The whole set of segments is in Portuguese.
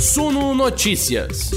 Suno Notícias.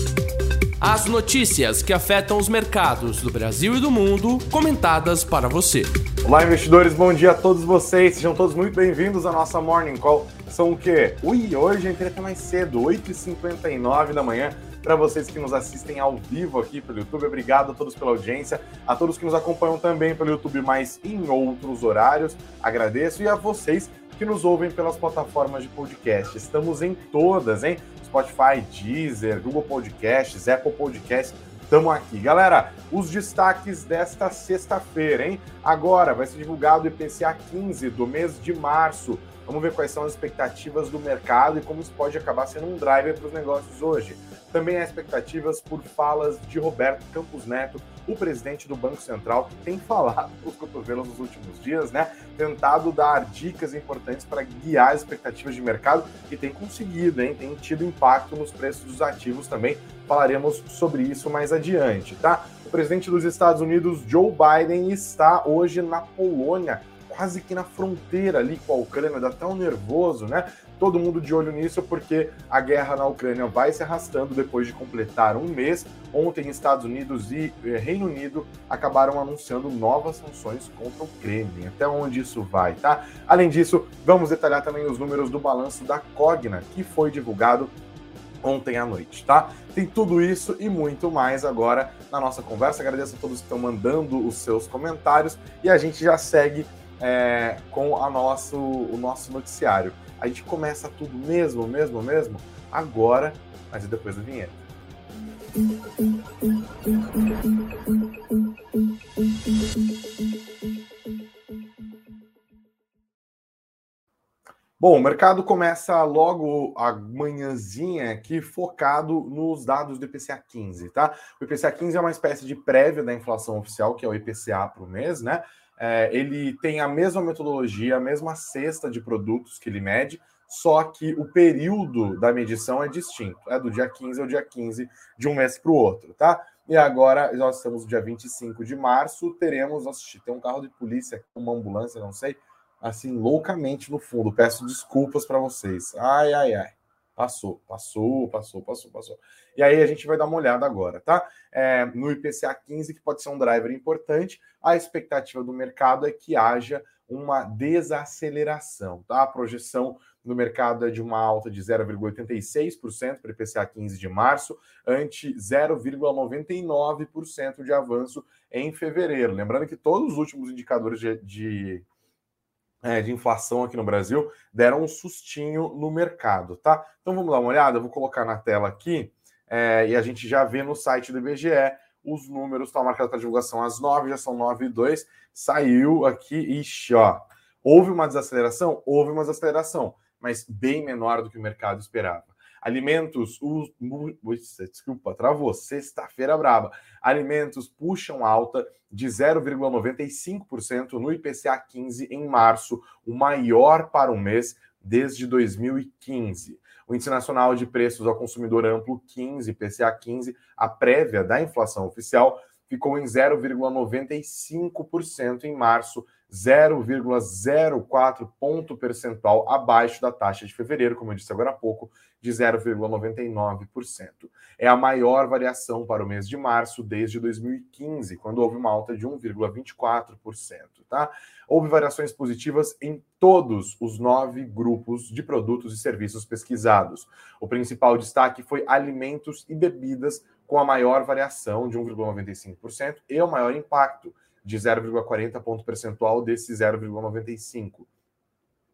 As notícias que afetam os mercados do Brasil e do mundo, comentadas para você. Olá, investidores, bom dia a todos vocês. Sejam todos muito bem-vindos à nossa Morning Call. São o quê? Ui, hoje entrei até mais cedo, 8h59 da manhã. Para vocês que nos assistem ao vivo aqui pelo YouTube, obrigado a todos pela audiência, a todos que nos acompanham também pelo YouTube, mas em outros horários, agradeço, e a vocês que nos ouvem pelas plataformas de podcast. Estamos em todas, hein? Spotify, Deezer, Google Podcasts, Apple Podcasts. Estamos aqui. Galera, os destaques desta sexta-feira, hein? Agora vai ser divulgado o IPCA 15 do mês de março. Vamos ver quais são as expectativas do mercado e como isso pode acabar sendo um driver para os negócios hoje. Também há expectativas por falas de Roberto Campos Neto, o presidente do Banco Central, que tem falado os cotovelos nos últimos dias, né? Tentado dar dicas importantes para guiar as expectativas de mercado e tem conseguido, hein? Tem tido impacto nos preços dos ativos também. Falaremos sobre isso mais adiante, tá? O presidente dos Estados Unidos, Joe Biden, está hoje na Polônia quase que na fronteira ali com a Ucrânia, dá tão nervoso, né? Todo mundo de olho nisso porque a guerra na Ucrânia vai se arrastando depois de completar um mês. Ontem, Estados Unidos e eh, Reino Unido acabaram anunciando novas sanções contra o Kremlin. Até onde isso vai, tá? Além disso, vamos detalhar também os números do balanço da Cogna, que foi divulgado ontem à noite, tá? Tem tudo isso e muito mais agora na nossa conversa. Agradeço a todos que estão mandando os seus comentários e a gente já segue é, com a nosso, o nosso noticiário. A gente começa tudo mesmo, mesmo, mesmo, agora, mas depois da vinheta. Bom, o mercado começa logo a manhãzinha aqui focado nos dados do IPCA 15, tá? O IPCA 15 é uma espécie de prévia da inflação oficial, que é o IPCA para o mês, né? É, ele tem a mesma metodologia, a mesma cesta de produtos que ele mede, só que o período da medição é distinto. É do dia 15 ao dia 15 de um mês para o outro, tá? E agora nós estamos no dia 25 de março, teremos, nossa, tem um carro de polícia, uma ambulância, não sei, assim, loucamente no fundo. Peço desculpas para vocês. Ai, ai, ai. Passou, passou, passou, passou, passou. E aí a gente vai dar uma olhada agora, tá? É, no IPCA 15, que pode ser um driver importante, a expectativa do mercado é que haja uma desaceleração, tá? A projeção no mercado é de uma alta de 0,86% para o IPCA 15 de março, ante 0,99% de avanço em fevereiro. Lembrando que todos os últimos indicadores de, de é, de inflação aqui no Brasil deram um sustinho no mercado, tá? Então vamos dar uma olhada, eu vou colocar na tela aqui é, e a gente já vê no site do IBGE os números, tá marcados para divulgação às 9, já são 9 e 2, saiu aqui, ixi, ó, houve uma desaceleração? Houve uma desaceleração, mas bem menor do que o mercado esperava. Alimentos, os, desculpa, travou, sexta-feira braba. Alimentos puxam alta de 0,95% no IPCA 15 em março, o maior para o mês desde 2015. O Índice Nacional de Preços ao Consumidor Amplo 15, IPCA 15, a prévia da inflação oficial, ficou em 0,95% em março, 0,04 ponto percentual abaixo da taxa de fevereiro, como eu disse agora há pouco, de 0,99%. É a maior variação para o mês de março desde 2015, quando houve uma alta de 1,24%. Tá? Houve variações positivas em todos os nove grupos de produtos e serviços pesquisados. O principal destaque foi alimentos e bebidas, com a maior variação de 1,95% e o maior impacto de 0,40 ponto percentual desse 0,95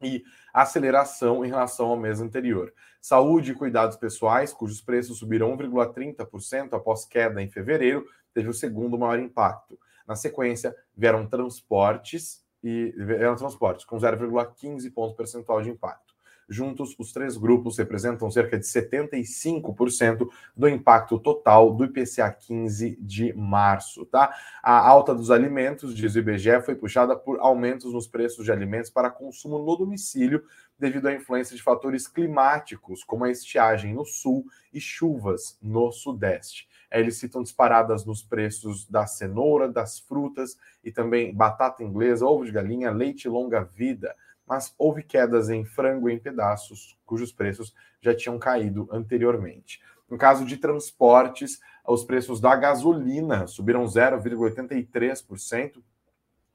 e aceleração em relação ao mês anterior. Saúde e cuidados pessoais, cujos preços subiram 1,30% após queda em fevereiro, teve o segundo maior impacto. Na sequência, vieram transportes e vieram transportes com 0,15 ponto percentual de impacto. Juntos, os três grupos representam cerca de 75% do impacto total do IPCA 15 de março, tá? A alta dos alimentos, diz o IBGE, foi puxada por aumentos nos preços de alimentos para consumo no domicílio, devido à influência de fatores climáticos, como a estiagem no sul e chuvas no sudeste. Eles citam disparadas nos preços da cenoura, das frutas e também batata inglesa, ovo de galinha, leite longa-vida mas houve quedas em frango em pedaços, cujos preços já tinham caído anteriormente. No caso de transportes, os preços da gasolina subiram 0,83%,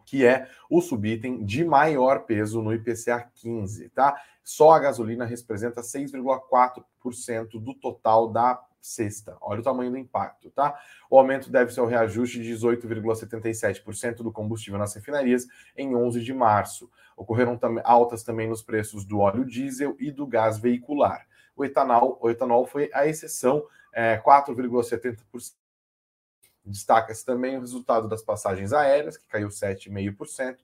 que é o subitem de maior peso no IPCA 15, tá? Só a gasolina representa 6,4% do total da sexta. Olha o tamanho do impacto, tá? O aumento deve ser o reajuste de 18,77% do combustível nas refinarias em 11 de março. Ocorreram tam altas também nos preços do óleo diesel e do gás veicular. O etanol, o etanol foi a exceção, é, 4,70%. Destaca-se também o resultado das passagens aéreas, que caiu 7,5%,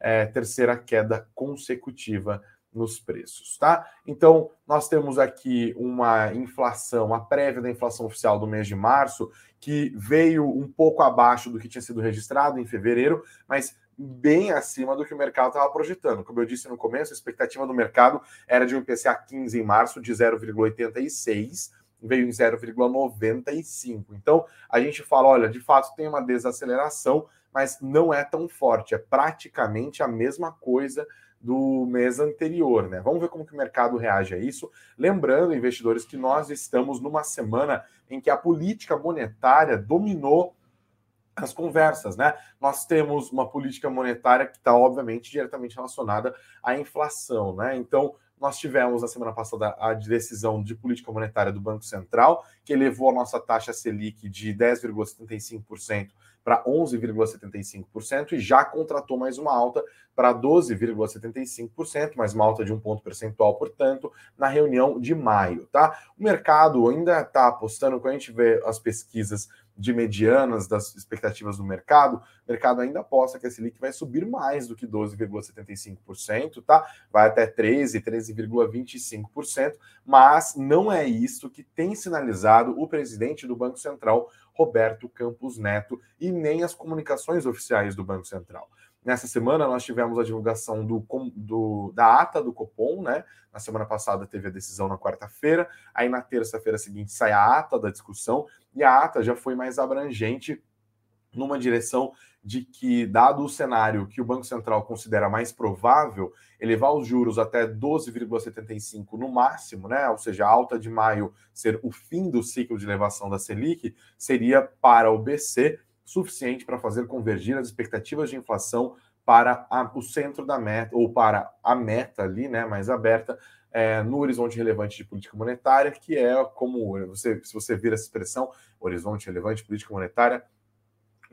é, terceira queda consecutiva nos preços, tá? Então, nós temos aqui uma inflação, a prévia da inflação oficial do mês de março, que veio um pouco abaixo do que tinha sido registrado em fevereiro, mas bem acima do que o mercado estava projetando. Como eu disse no começo, a expectativa do mercado era de um IPCA 15 em março de 0,86, veio em 0,95. Então, a gente fala, olha, de fato tem uma desaceleração, mas não é tão forte, é praticamente a mesma coisa do mês anterior, né? Vamos ver como que o mercado reage a isso. Lembrando, investidores, que nós estamos numa semana em que a política monetária dominou as conversas, né? Nós temos uma política monetária que está, obviamente, diretamente relacionada à inflação, né? Então, nós tivemos na semana passada a decisão de política monetária do Banco Central, que elevou a nossa taxa Selic de 10,75% para 11,75% e já contratou mais uma alta para 12,75%, mais uma alta de um ponto percentual, portanto, na reunião de maio, tá? O mercado ainda está apostando, quando a gente vê as pesquisas de medianas das expectativas do mercado, o mercado ainda aposta que a Selic vai subir mais do que 12,75%, tá? Vai até 13, 13,25%, mas não é isso que tem sinalizado o presidente do Banco Central, Roberto Campos Neto, e nem as comunicações oficiais do Banco Central. Nessa semana, nós tivemos a divulgação do, do, da ata do Copom, né? Na semana passada teve a decisão na quarta-feira, aí na terça-feira seguinte sai a ata da discussão, e a ata já foi mais abrangente numa direção de que, dado o cenário que o Banco Central considera mais provável, elevar os juros até 12,75 no máximo, né? Ou seja, a alta de maio ser o fim do ciclo de elevação da Selic, seria para o BC suficiente para fazer convergir as expectativas de inflação para a, o centro da meta, ou para a meta ali, né, mais aberta, é, no horizonte relevante de política monetária, que é como, você, se você vir essa expressão, horizonte relevante de política monetária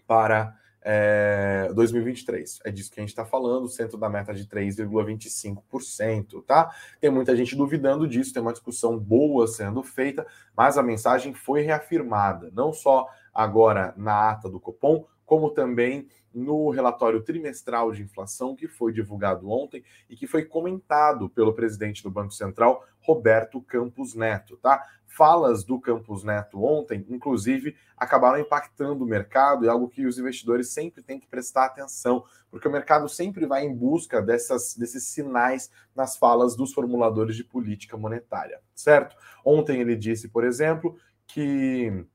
para é, 2023. É disso que a gente está falando, centro da meta de 3,25%, tá? Tem muita gente duvidando disso, tem uma discussão boa sendo feita, mas a mensagem foi reafirmada, não só agora na ata do Copom, como também no relatório trimestral de inflação que foi divulgado ontem e que foi comentado pelo presidente do Banco Central, Roberto Campos Neto, tá? Falas do Campos Neto ontem, inclusive, acabaram impactando o mercado e algo que os investidores sempre têm que prestar atenção, porque o mercado sempre vai em busca dessas, desses sinais nas falas dos formuladores de política monetária, certo? Ontem ele disse, por exemplo, que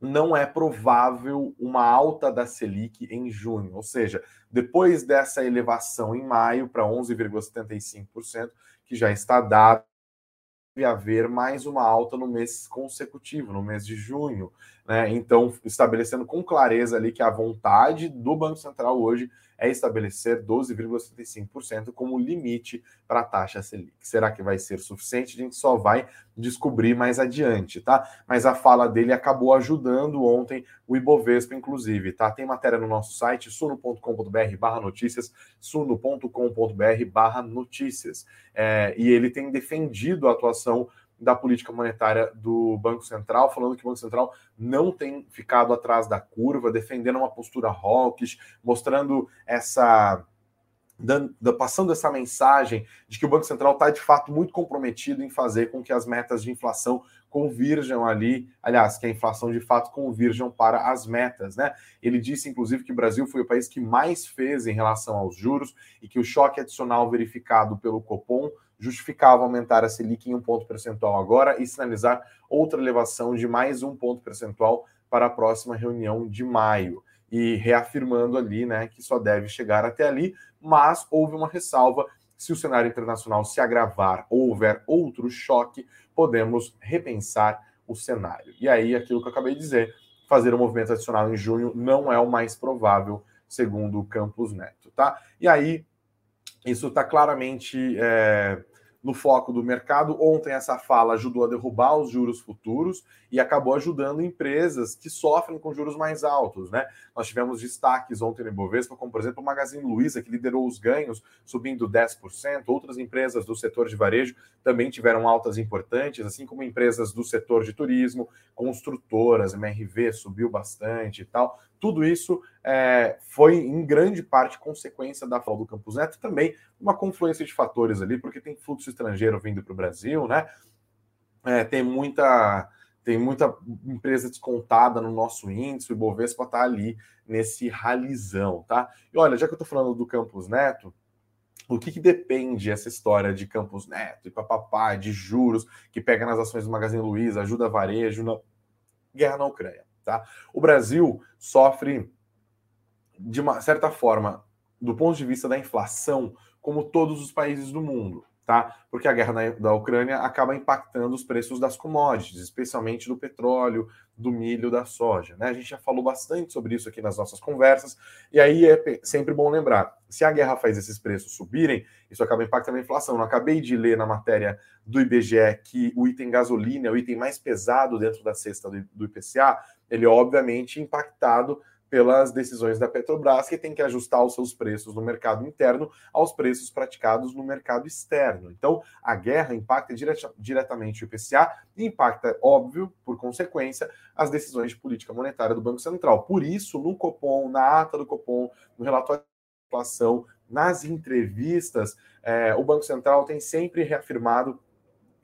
não é provável uma alta da Selic em junho, ou seja, depois dessa elevação em maio para 11,75%, que já está dado, haver mais uma alta no mês consecutivo, no mês de junho. Né? Então, estabelecendo com clareza ali que a vontade do Banco Central hoje é estabelecer 12,75% como limite para a taxa Selic. Será que vai ser suficiente? A gente só vai descobrir mais adiante, tá? Mas a fala dele acabou ajudando ontem o Ibovespa, inclusive, tá? Tem matéria no nosso site, suno.com.br barra notícias, suno.com.br barra notícias. É, e ele tem defendido a atuação da política monetária do Banco Central, falando que o Banco Central não tem ficado atrás da curva, defendendo uma postura hawkish, mostrando essa. Dando, passando essa mensagem de que o Banco Central está de fato muito comprometido em fazer com que as metas de inflação convirjam ali, aliás, que a inflação de fato convirjam para as metas, né? Ele disse, inclusive, que o Brasil foi o país que mais fez em relação aos juros e que o choque adicional verificado pelo Copom justificava aumentar a Selic em um ponto percentual agora e sinalizar outra elevação de mais um ponto percentual para a próxima reunião de maio. E reafirmando ali né, que só deve chegar até ali, mas houve uma ressalva se o cenário internacional se agravar ou houver outro choque, podemos repensar o cenário. E aí, aquilo que eu acabei de dizer, fazer um movimento adicional em junho não é o mais provável, segundo o Campos Neto, tá? E aí, isso está claramente é, no foco do mercado. Ontem essa fala ajudou a derrubar os juros futuros e acabou ajudando empresas que sofrem com juros mais altos, né? Nós tivemos destaques ontem no Ibovespa, como por exemplo o Magazine Luiza, que liderou os ganhos, subindo 10%. Outras empresas do setor de varejo também tiveram altas importantes, assim como empresas do setor de turismo, construtoras, MRV subiu bastante e tal. Tudo isso é, foi em grande parte consequência da fala do Campos Neto, também uma confluência de fatores ali, porque tem fluxo estrangeiro vindo para o Brasil, né? É, tem muita tem muita empresa descontada no nosso índice, o Ibovespa está ali nesse ralizão, tá? E olha, já que eu estou falando do Campos Neto, o que, que, depende essa história de Campos Neto e papapá, de juros, que pega nas ações do Magazine Luiza, ajuda varejo na guerra na Ucrânia, tá? O Brasil sofre, de uma certa forma, do ponto de vista da inflação, como todos os países do mundo tá? Porque a guerra na, da Ucrânia acaba impactando os preços das commodities, especialmente do petróleo, do milho, da soja, né? A gente já falou bastante sobre isso aqui nas nossas conversas, e aí é sempre bom lembrar: se a guerra faz esses preços subirem, isso acaba impactando a inflação. Eu acabei de ler na matéria do IBGE que o item gasolina é o item mais pesado dentro da cesta do, do IPCA, ele é obviamente impactado pelas decisões da Petrobras, que tem que ajustar os seus preços no mercado interno aos preços praticados no mercado externo. Então, a guerra impacta diretamente o IPCA e impacta, óbvio, por consequência, as decisões de política monetária do Banco Central. Por isso, no Copom, na ata do Copom, no relatório de inflação, nas entrevistas, eh, o Banco Central tem sempre reafirmado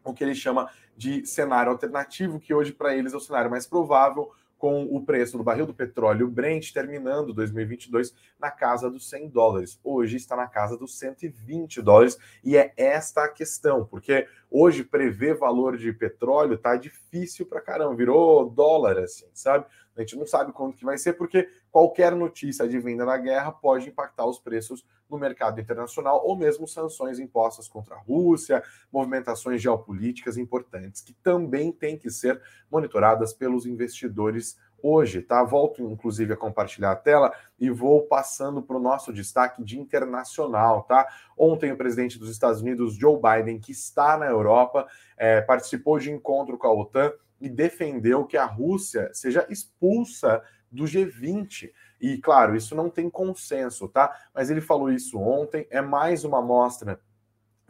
o que ele chama de cenário alternativo, que hoje para eles é o cenário mais provável, com o preço do barril do petróleo Brent terminando 2022 na casa dos 100 dólares. Hoje está na casa dos 120 dólares e é esta a questão, porque hoje prever valor de petróleo tá difícil para caramba, virou dólar assim, sabe? A gente não sabe quando que vai ser, porque qualquer notícia de venda da guerra pode impactar os preços no mercado internacional ou mesmo sanções impostas contra a Rússia, movimentações geopolíticas importantes que também têm que ser monitoradas pelos investidores hoje, tá? Volto inclusive a compartilhar a tela e vou passando para o nosso destaque de internacional, tá? Ontem o presidente dos Estados Unidos, Joe Biden, que está na Europa, é, participou de encontro com a OTAN e defendeu que a Rússia seja expulsa do G20. E, claro, isso não tem consenso, tá? Mas ele falou isso ontem, é mais uma amostra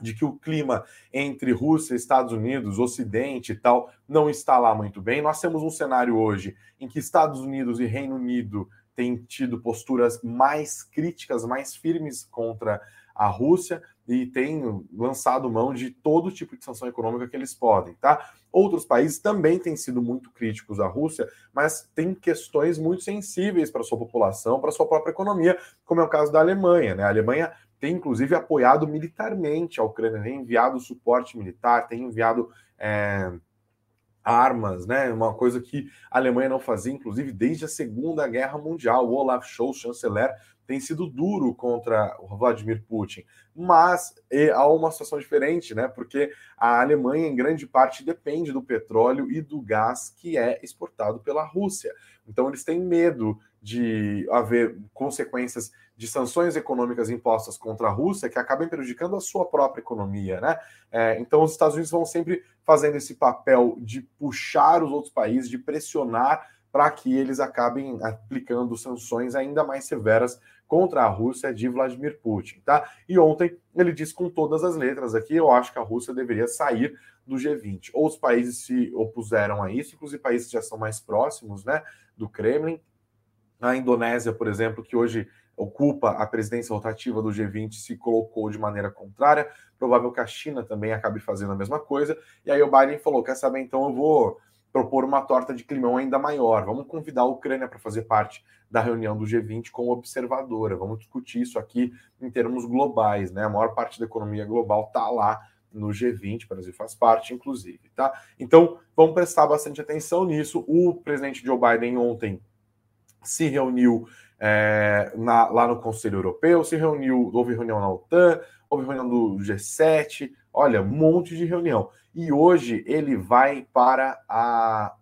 de que o clima entre Rússia, Estados Unidos, Ocidente e tal não está lá muito bem. Nós temos um cenário hoje em que Estados Unidos e Reino Unido têm tido posturas mais críticas, mais firmes contra a Rússia e têm lançado mão de todo tipo de sanção econômica que eles podem, tá? Outros países também têm sido muito críticos à Rússia, mas tem questões muito sensíveis para sua população, para sua própria economia, como é o caso da Alemanha, né? A Alemanha tem inclusive apoiado militarmente a Ucrânia, tem enviado suporte militar, tem enviado é, armas, né? Uma coisa que a Alemanha não fazia, inclusive desde a Segunda Guerra Mundial. O Olaf Scholz, chanceler, tem sido duro contra o Vladimir Putin, mas há uma situação diferente, né? Porque a Alemanha, em grande parte, depende do petróleo e do gás que é exportado pela Rússia. Então, eles têm medo de haver consequências de sanções econômicas impostas contra a Rússia que acabem prejudicando a sua própria economia, né? É, então, os Estados Unidos vão sempre fazendo esse papel de puxar os outros países, de pressionar para que eles acabem aplicando sanções ainda mais severas contra a Rússia de Vladimir Putin, tá? E ontem ele disse com todas as letras aqui, eu acho que a Rússia deveria sair do G20. Outros países se opuseram a isso, inclusive países que já são mais próximos, né, do Kremlin. A Indonésia, por exemplo, que hoje ocupa a presidência rotativa do G20 se colocou de maneira contrária. Provável que a China também acabe fazendo a mesma coisa. E aí o Biden falou: quer saber, então eu vou propor uma torta de climão ainda maior. Vamos convidar a Ucrânia para fazer parte da reunião do G20 como observadora. Vamos discutir isso aqui em termos globais, né? A maior parte da economia global está lá no G20, o Brasil faz parte, inclusive, tá? Então, vamos prestar bastante atenção nisso. O presidente Joe Biden ontem se reuniu é, na, lá no Conselho Europeu, se reuniu, houve reunião na OTAN, houve reunião do G7, olha, um monte de reunião. E hoje ele vai para a,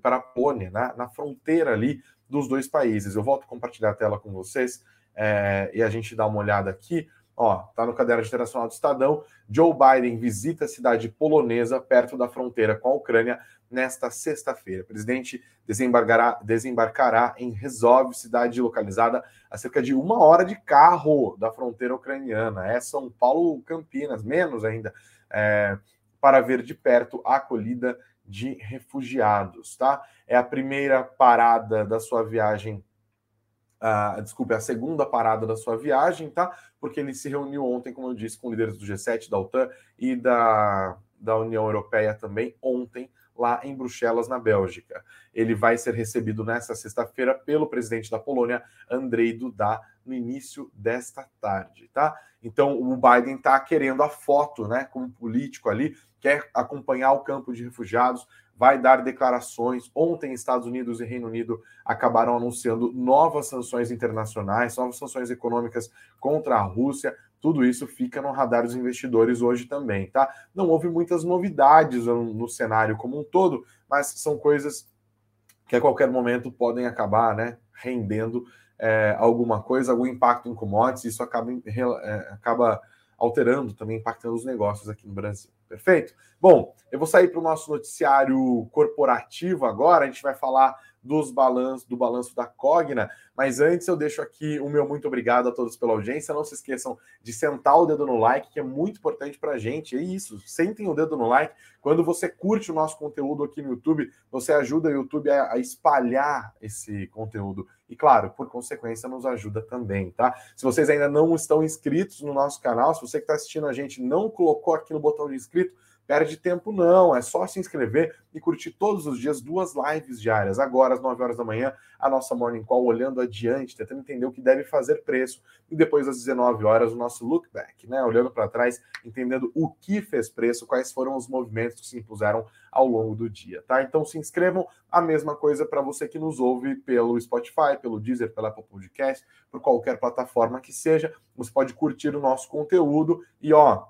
para a Polônia, né, na fronteira ali dos dois países. Eu volto a compartilhar a tela com vocês é, e a gente dá uma olhada aqui. Ó, tá no caderno internacional do Estadão. Joe Biden visita a cidade polonesa perto da fronteira com a Ucrânia nesta sexta-feira. O presidente desembarcará, desembarcará em Resolve, cidade localizada a cerca de uma hora de carro da fronteira ucraniana. É São Paulo, Campinas, menos ainda, é, para ver de perto a acolhida de refugiados, tá? É a primeira parada da sua viagem Uh, desculpe, a segunda parada da sua viagem, tá? Porque ele se reuniu ontem, como eu disse, com líderes do G7, da OTAN e da, da União Europeia também, ontem, lá em Bruxelas, na Bélgica. Ele vai ser recebido nesta sexta-feira pelo presidente da Polônia, Andrei Duda, no início desta tarde, tá? Então, o Biden está querendo a foto, né, como político ali, quer acompanhar o campo de refugiados, vai dar declarações. Ontem, Estados Unidos e Reino Unido acabaram anunciando novas sanções internacionais, novas sanções econômicas contra a Rússia. Tudo isso fica no radar dos investidores hoje também, tá? Não houve muitas novidades no cenário como um todo, mas são coisas que a qualquer momento podem acabar, né, rendendo é, alguma coisa, algum impacto em commodities. Isso acaba, é, acaba alterando também, impactando os negócios aqui no Brasil. Perfeito? Bom, eu vou sair para o nosso noticiário corporativo agora. A gente vai falar dos balanços, do balanço da Cogna. Mas antes eu deixo aqui o meu muito obrigado a todos pela audiência. Não se esqueçam de sentar o dedo no like, que é muito importante para a gente. É isso, sentem o dedo no like. Quando você curte o nosso conteúdo aqui no YouTube, você ajuda o YouTube a, a espalhar esse conteúdo. E claro, por consequência, nos ajuda também, tá? Se vocês ainda não estão inscritos no nosso canal, se você que está assistindo a gente não colocou aqui no botão de inscrito, Perde tempo não, é só se inscrever e curtir todos os dias duas lives diárias. Agora, às 9 horas da manhã, a nossa Morning Call olhando adiante, tentando entender o que deve fazer preço. E depois, às 19 horas, o nosso look back, né? Olhando para trás, entendendo o que fez preço, quais foram os movimentos que se impuseram ao longo do dia, tá? Então se inscrevam. A mesma coisa para você que nos ouve pelo Spotify, pelo Deezer, pela Apple Podcast, por qualquer plataforma que seja. Você pode curtir o nosso conteúdo e, ó,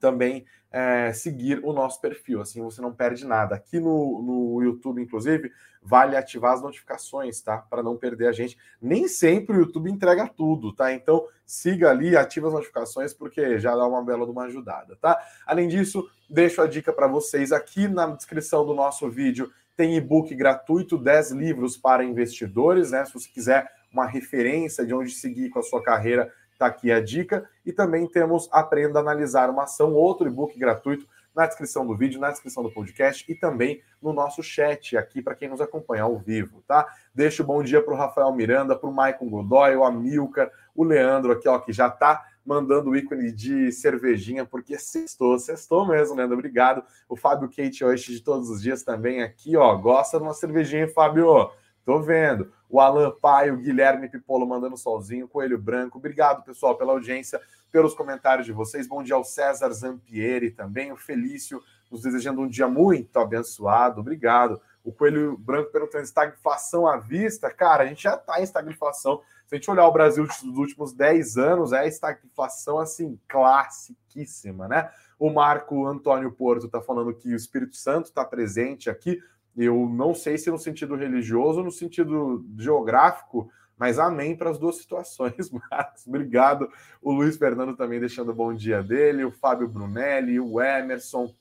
também é, seguir o nosso perfil, assim você não perde nada. Aqui no, no YouTube, inclusive, vale ativar as notificações, tá? Para não perder a gente. Nem sempre o YouTube entrega tudo, tá? Então siga ali, ativa as notificações, porque já dá uma bela de uma ajudada, tá? Além disso, deixo a dica para vocês aqui na descrição do nosso vídeo. Tem e-book gratuito, 10 livros para investidores, né? Se você quiser uma referência de onde seguir com a sua carreira Está aqui a dica. E também temos Aprenda a Analisar uma Ação, outro e-book gratuito na descrição do vídeo, na descrição do podcast e também no nosso chat aqui para quem nos acompanha ao vivo, tá? Deixo um bom dia para o Rafael Miranda, para o Maicon Godoy, o Amilcar, o Leandro aqui, ó, que já está mandando o ícone de cervejinha, porque sextou, sextou mesmo, Leandro, obrigado. O Fábio Kate hoje de todos os dias também aqui, ó, gosta de uma cervejinha, Fábio? Tô vendo o Alan Pai, o Guilherme Pipolo mandando solzinho, Coelho Branco. Obrigado, pessoal, pela audiência, pelos comentários de vocês. Bom dia ao César Zampieri também, o Felício, nos desejando um dia muito abençoado. Obrigado. O Coelho Branco perguntando: estagflação à vista? Cara, a gente já está em estagflação. Se a gente olhar o Brasil dos últimos 10 anos, é estagflação assim, classiquíssima, né? O Marco Antônio Porto está falando que o Espírito Santo está presente aqui. Eu não sei se no sentido religioso ou no sentido geográfico, mas amém para as duas situações, Marcos. Obrigado. O Luiz Fernando também deixando o bom dia dele, o Fábio Brunelli, o Emerson,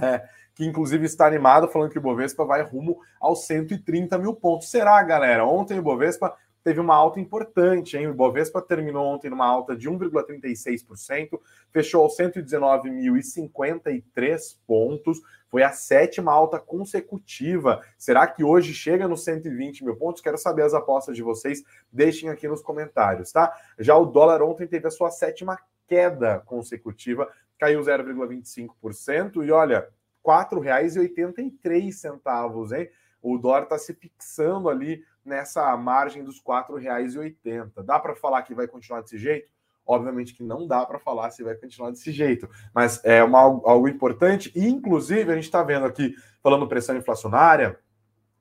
é, que inclusive está animado, falando que o Bovespa vai rumo aos 130 mil pontos. Será, galera? Ontem o Bovespa teve uma alta importante, hein? O Bovespa terminou ontem numa alta de 1,36%, fechou aos 119.053 pontos, foi a sétima alta consecutiva. Será que hoje chega nos 120 mil pontos? Quero saber as apostas de vocês, deixem aqui nos comentários, tá? Já o dólar ontem teve a sua sétima queda consecutiva, caiu 0,25%, e olha, R$ 4,83, hein? O dólar está se fixando ali nessa margem dos R$ 4,80. Dá para falar que vai continuar desse jeito? Obviamente que não dá para falar se vai continuar desse jeito, mas é uma, algo importante. E, inclusive, a gente está vendo aqui, falando pressão inflacionária,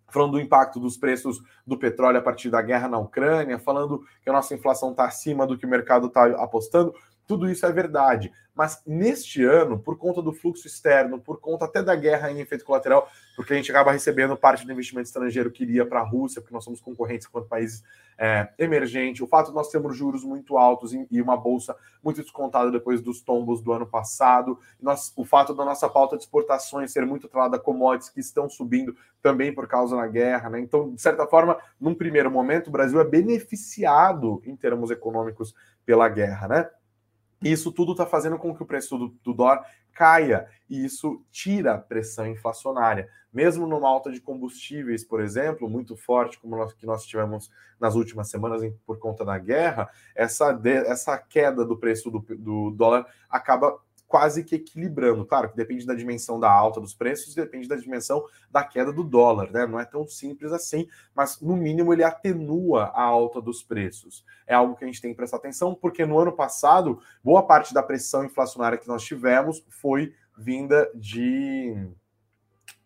falando do impacto dos preços do petróleo a partir da guerra na Ucrânia, falando que a nossa inflação está acima do que o mercado está apostando. Tudo isso é verdade. Mas neste ano, por conta do fluxo externo, por conta até da guerra em efeito colateral, porque a gente acaba recebendo parte do investimento estrangeiro que iria para a Rússia, porque nós somos concorrentes quanto países é, emergentes, o fato de nós termos juros muito altos e uma bolsa muito descontada depois dos tombos do ano passado, nós, o fato da nossa pauta de exportações ser muito atrelada a commodities que estão subindo também por causa da guerra, né? Então, de certa forma, num primeiro momento, o Brasil é beneficiado em termos econômicos pela guerra, né? Isso tudo está fazendo com que o preço do, do dólar caia e isso tira a pressão inflacionária. Mesmo numa alta de combustíveis, por exemplo, muito forte, como nós, que nós tivemos nas últimas semanas em, por conta da guerra, essa, de, essa queda do preço do, do dólar acaba quase que equilibrando. Claro que depende da dimensão da alta dos preços, depende da dimensão da queda do dólar, né? Não é tão simples assim, mas no mínimo ele atenua a alta dos preços. É algo que a gente tem que prestar atenção, porque no ano passado, boa parte da pressão inflacionária que nós tivemos foi vinda de,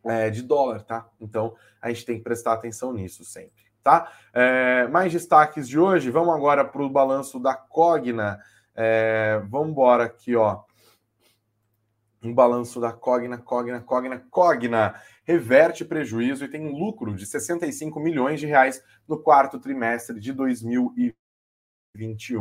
é, de dólar, tá? Então a gente tem que prestar atenção nisso sempre. Tá? É, mais destaques de hoje. Vamos agora para o balanço da Cogna. É, vamos embora aqui, ó um balanço da Cogna, Cogna, Cogna, Cogna reverte prejuízo e tem um lucro de 65 milhões de reais no quarto trimestre de 2021.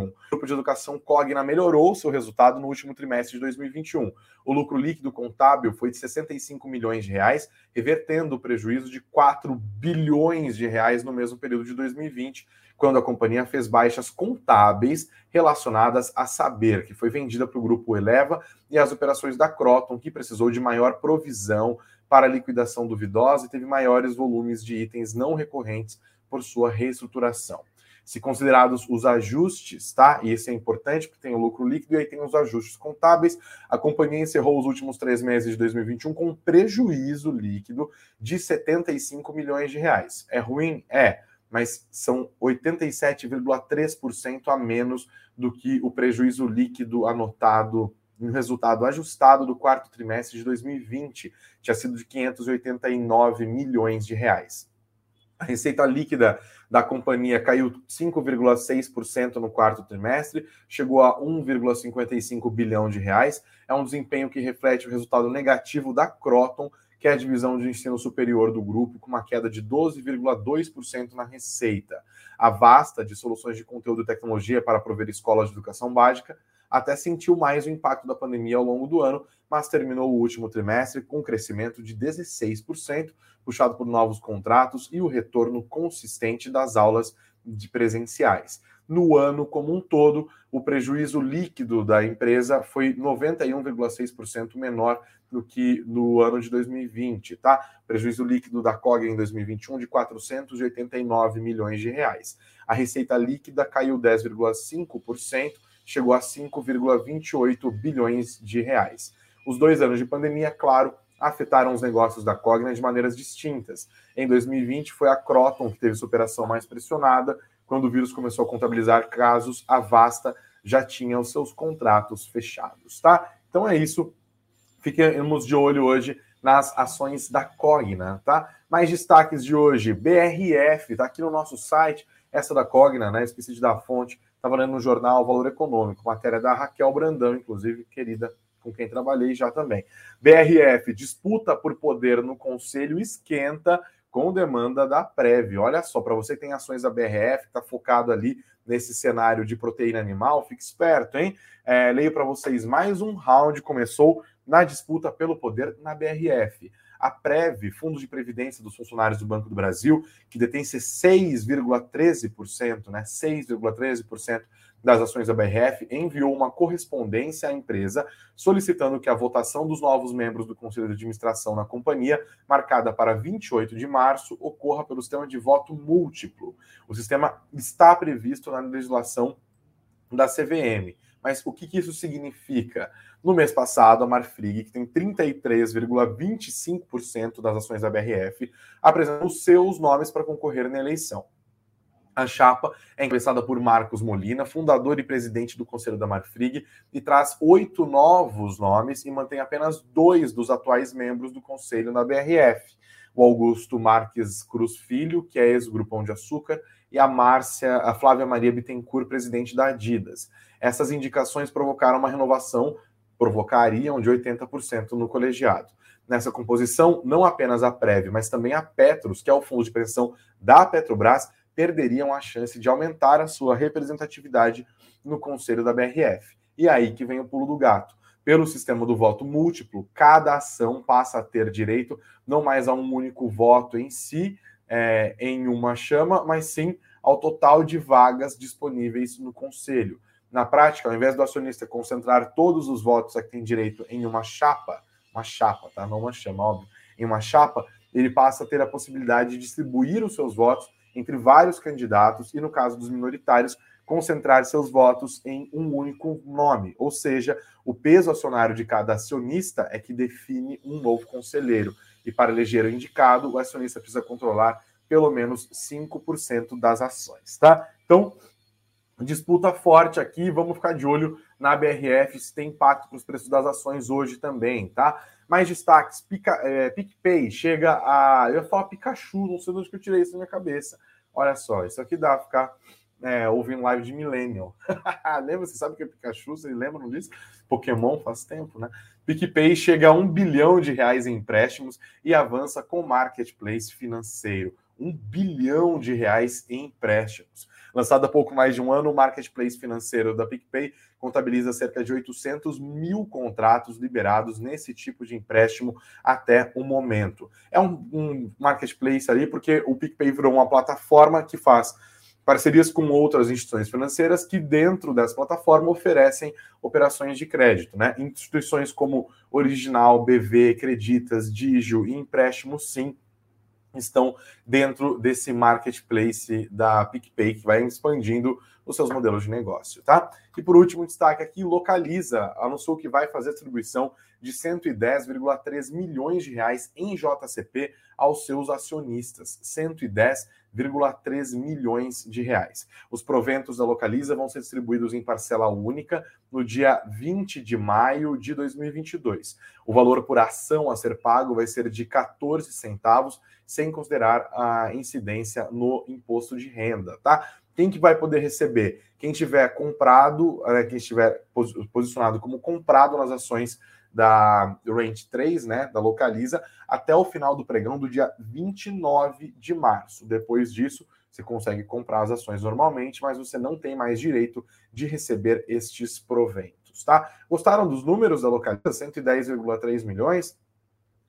O grupo de educação Cogna melhorou seu resultado no último trimestre de 2021. O lucro líquido contábil foi de 65 milhões de reais, revertendo o prejuízo de 4 bilhões de reais no mesmo período de 2020, quando a companhia fez baixas contábeis relacionadas a Saber, que foi vendida para o grupo Eleva, e as operações da Croton, que precisou de maior provisão para liquidação duvidosa e teve maiores volumes de itens não recorrentes por sua reestruturação. Se considerados os ajustes, tá? E isso é importante porque tem o lucro líquido e aí tem os ajustes contábeis. A companhia encerrou os últimos três meses de 2021 com um prejuízo líquido de 75 milhões de reais. É ruim? É mas são 87,3% a menos do que o prejuízo líquido anotado no resultado ajustado do quarto trimestre de 2020, tinha sido de 589 milhões de reais. A receita líquida da companhia caiu 5,6% no quarto trimestre, chegou a 1,55 bilhão de reais. É um desempenho que reflete o resultado negativo da Croton, que é a divisão de ensino superior do grupo, com uma queda de 12,2% na receita. A Vasta, de soluções de conteúdo e tecnologia para prover escolas de educação básica, até sentiu mais o impacto da pandemia ao longo do ano, mas terminou o último trimestre com um crescimento de 16%, puxado por novos contratos e o retorno consistente das aulas de presenciais. No ano como um todo, o prejuízo líquido da empresa foi 91,6% menor do que no ano de 2020, tá? Prejuízo líquido da COG em 2021 de 489 milhões de reais. A receita líquida caiu 10,5%, chegou a 5,28 bilhões de reais. Os dois anos de pandemia, claro, afetaram os negócios da Cogna de maneiras distintas. Em 2020 foi a Croton que teve superação mais pressionada, quando o vírus começou a contabilizar casos, a Vasta já tinha os seus contratos fechados, tá? Então é isso. Fiquemos de olho hoje nas ações da Cogna, tá? Mais destaques de hoje, BRF, tá aqui no nosso site, essa da Cogna, né? Esqueci de dar a fonte, estava lendo no jornal Valor Econômico, matéria da Raquel Brandão, inclusive, querida, com quem trabalhei já também. BRF, disputa por poder no conselho esquenta com demanda da Prev. Olha só, para você que tem ações da BRF, está focado ali nesse cenário de proteína animal, fique esperto, hein? É, leio para vocês, mais um round começou na disputa pelo poder na BRF. A Prev, Fundo de Previdência dos Funcionários do Banco do Brasil, que detém 6,13%, né? 6,13% das ações da BRF enviou uma correspondência à empresa solicitando que a votação dos novos membros do Conselho de Administração na companhia, marcada para 28 de março, ocorra pelo sistema de voto múltiplo. O sistema está previsto na legislação da CVM. Mas o que, que isso significa? No mês passado, a Marfrig, que tem 33,25% das ações da BRF, apresentou seus nomes para concorrer na eleição. A chapa é encabeçada por Marcos Molina, fundador e presidente do Conselho da Marfrig, e traz oito novos nomes e mantém apenas dois dos atuais membros do Conselho na BRF. O Augusto Marques Cruz Filho, que é ex-Grupão de Açúcar, e a Márcia, a Flávia Maria Bittencourt, presidente da Adidas. Essas indicações provocaram uma renovação, provocariam de 80% no colegiado. Nessa composição, não apenas a Prev, mas também a Petros, que é o fundo de pensão da Petrobras, perderiam a chance de aumentar a sua representatividade no conselho da BRF. E aí que vem o pulo do gato. Pelo sistema do voto múltiplo, cada ação passa a ter direito não mais a um único voto em si, é, em uma chama, mas sim ao total de vagas disponíveis no conselho. Na prática, ao invés do acionista concentrar todos os votos a que tem direito em uma chapa, uma chapa, tá? Não uma chama, óbvio, em uma chapa, ele passa a ter a possibilidade de distribuir os seus votos entre vários candidatos e, no caso dos minoritários, concentrar seus votos em um único nome, ou seja, o peso acionário de cada acionista é que define um novo conselheiro. E para eleger o indicado, o acionista precisa controlar pelo menos 5% das ações, tá? Então, disputa forte aqui, vamos ficar de olho na BRF se tem impacto para os preços das ações hoje também, tá? Mais destaques, Pica, é, PicPay chega a. Eu ia falar Pikachu, não sei de onde que eu tirei isso na minha cabeça. Olha só, isso aqui dá ficar é, ouvindo live de Millennial. Lembra? Você sabe que é Pikachu? Vocês lembram disso? Pokémon faz tempo, né? PicPay chega a um bilhão de reais em empréstimos e avança com marketplace financeiro. Um bilhão de reais em empréstimos. Lançado há pouco mais de um ano, o marketplace financeiro da PicPay contabiliza cerca de 800 mil contratos liberados nesse tipo de empréstimo até o momento. É um, um marketplace ali porque o PicPay virou uma plataforma que faz parcerias com outras instituições financeiras que, dentro dessa plataforma, oferecem operações de crédito. Né? Instituições como Original, BV, Creditas, Digio e Empréstimo Sim estão dentro desse marketplace da PicPay, que vai expandindo os seus modelos de negócio, tá? E por último, destaque aqui, Localiza anunciou que vai fazer distribuição de 110,3 milhões de reais em JCP aos seus acionistas. 110,3 milhões de reais. Os proventos da Localiza vão ser distribuídos em parcela única no dia 20 de maio de 2022. O valor por ação a ser pago vai ser de 14 centavos, sem considerar a incidência no imposto de renda, tá? Quem que vai poder receber? Quem tiver comprado, né, quem estiver posicionado como comprado nas ações da Range 3, né, da Localiza, até o final do pregão do dia 29 de março. Depois disso, você consegue comprar as ações normalmente, mas você não tem mais direito de receber estes proventos, tá? Gostaram dos números da Localiza? 110,3 milhões,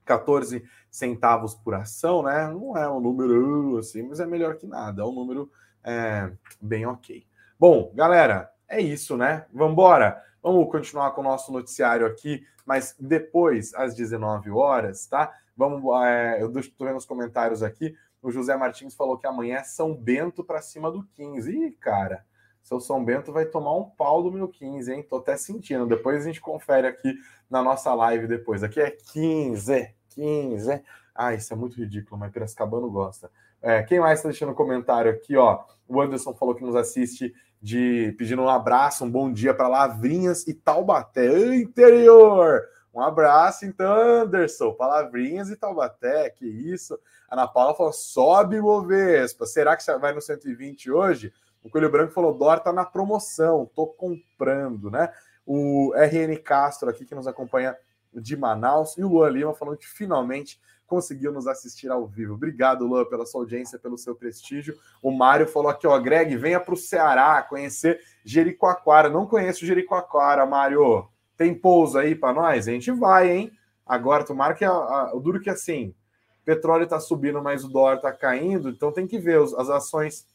14 centavos por ação, né? Não é um número assim, mas é melhor que nada, é um número é, bem ok. Bom, galera, é isso, né? Vamos embora. Vamos continuar com o nosso noticiário aqui, mas depois, às 19 horas, tá? Vamos, é, eu estou vendo os comentários aqui. O José Martins falou que amanhã é São Bento para cima do 15. Ih, cara, seu São Bento vai tomar um pau do meu 15, hein? Tô até sentindo. Depois a gente confere aqui na nossa live depois. Aqui é 15, 15. Ah, isso é muito ridículo, mas Piracicabano gosta. É, quem mais está deixando comentário aqui, ó? O Anderson falou que nos assiste de pedindo um abraço, um bom dia para Lavrinhas e Taubaté, interior. Um abraço, então, Anderson. Palavrinhas e Taubaté, que isso. Ana Paula falou: sobe o Vespa. Será que você vai no 120 hoje? O Coelho Branco falou: Dor tá na promoção, tô comprando, né? O RN Castro aqui que nos acompanha de Manaus e o Luan Lima falando que finalmente conseguiu nos assistir ao vivo. Obrigado, Luan, pela sua audiência, pelo seu prestígio. O Mário falou aqui, ó, Greg, venha para o Ceará conhecer Jericoacoara. Não conheço Jericoacoara, Mário. Tem pouso aí para nós? A gente vai, hein? Agora, tomara que a, a, o duro que assim, petróleo está subindo, mas o dólar está caindo, então tem que ver os, as ações.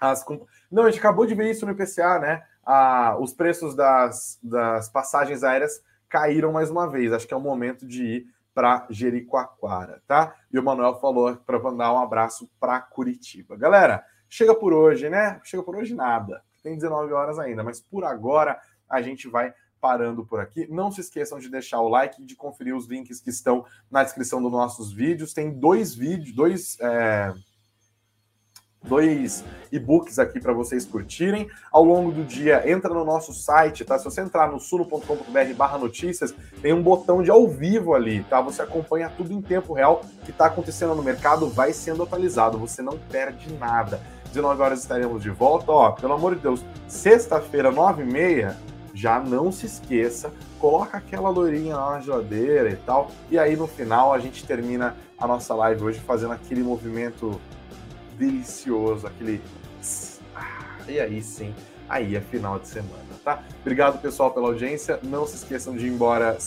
As, não, a gente acabou de ver isso no IPCA, né? Ah, os preços das, das passagens aéreas caíram mais uma vez. Acho que é o momento de ir para Jericoacoara, tá? E o Manuel falou para mandar um abraço para Curitiba. Galera, chega por hoje, né? Chega por hoje nada. Tem 19 horas ainda, mas por agora a gente vai parando por aqui. Não se esqueçam de deixar o like e de conferir os links que estão na descrição dos nossos vídeos. Tem dois vídeos, dois. É dois e-books aqui para vocês curtirem. Ao longo do dia, entra no nosso site, tá? Se você entrar no suno.com.br barra notícias, tem um botão de ao vivo ali, tá? Você acompanha tudo em tempo real que está acontecendo no mercado, vai sendo atualizado, você não perde nada. 19 horas estaremos de volta. Ó, pelo amor de Deus, sexta-feira, 9h30, já não se esqueça, coloca aquela loirinha na geladeira e tal. E aí no final a gente termina a nossa live hoje fazendo aquele movimento delicioso, aquele. Ah, e aí sim, aí é final de semana, tá? Obrigado pessoal pela audiência. Não se esqueçam de ir embora,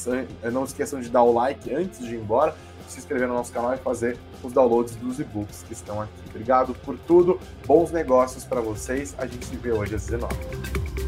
não se esqueçam de dar o like antes de ir embora se inscrever no nosso canal e fazer os downloads dos e-books que estão aqui. Obrigado por tudo, bons negócios para vocês. A gente se vê hoje às 19